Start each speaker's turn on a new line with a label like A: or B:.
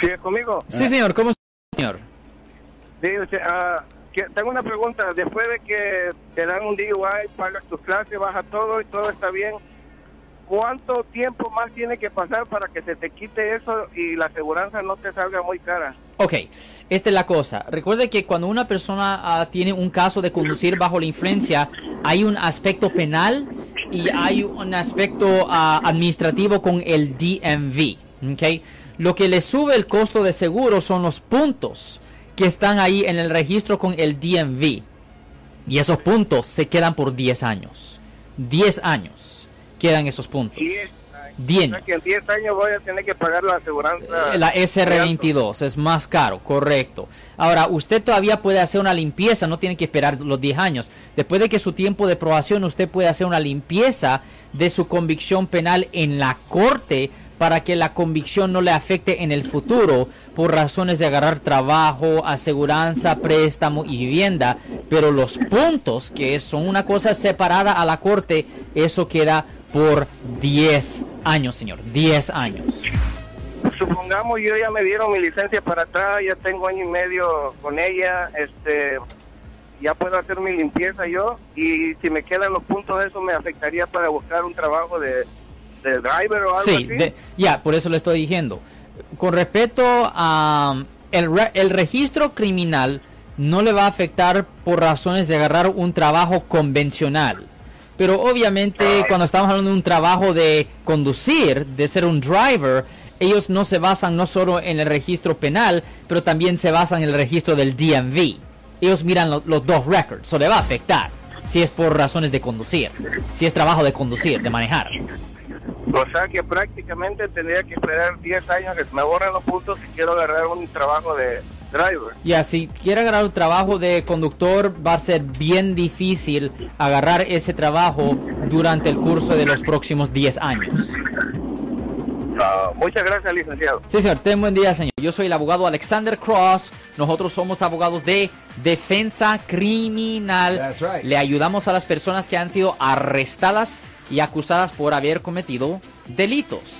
A: ¿Sí es conmigo?
B: Sí, señor. ¿Cómo está, señor?
A: Sí, ah, que- tengo una pregunta. Después de que te dan un DUI, pagas tus clases, baja todo y todo está bien, ¿cuánto tiempo más tiene que pasar para que se te quite eso y la aseguranza no te salga muy cara?
B: Ok, esta es la cosa. Recuerde que cuando una persona ah, tiene un caso de conducir bajo la influencia, hay un aspecto penal y hay un aspecto ah, administrativo con el DMV. ¿Ok? Lo que le sube el costo de seguro son los puntos que están ahí en el registro con el DMV. Y esos puntos se quedan por 10 años. 10 años quedan esos puntos.
A: 10
B: 10
A: O sea que en 10 años voy a tener que pagar la aseguranza.
B: Eh, La SR22 es más caro, correcto. Ahora, usted todavía puede hacer una limpieza, no tiene que esperar los 10 años. Después de que su tiempo de probación, usted puede hacer una limpieza de su convicción penal en la corte para que la convicción no le afecte en el futuro por razones de agarrar trabajo, aseguranza, préstamo y vivienda. Pero los puntos, que son una cosa separada a la corte, eso queda por 10 años, señor. 10 años.
A: Supongamos yo ya me dieron mi licencia para atrás, ya tengo año y medio con ella, este, ya puedo hacer mi limpieza yo y si me quedan los puntos eso me afectaría para buscar un trabajo de, de driver o algo
B: Sí,
A: así.
B: de- ya, por eso le estoy diciendo. Con respecto a el, re- el registro criminal no le va a afectar por razones de agarrar un trabajo convencional. Pero obviamente cuando estamos hablando de un trabajo de conducir, de ser un driver, ellos no se basan no solo en el registro penal, pero también se basan en el registro del DMV. Ellos miran lo- los dos records, eso le va a afectar si es por razones de conducir, si es trabajo de conducir, de manejar.
A: O sea que prácticamente tendría que esperar 10 años que me borren los puntos si quiero agarrar un trabajo de driver.
B: Ya, si quiere agarrar un trabajo de conductor, va a ser bien difícil agarrar ese trabajo durante el curso de los próximos 10 años.
A: Ah, muchas gracias, licenciado.
B: Sí, señor, ten buen día, señor. Yo soy el abogado Alexander Cross. Nosotros somos abogados de defensa criminal.
C: That's right.
B: Le ayudamos a las personas que han sido arrestadas y acusadas por haber cometido delitos.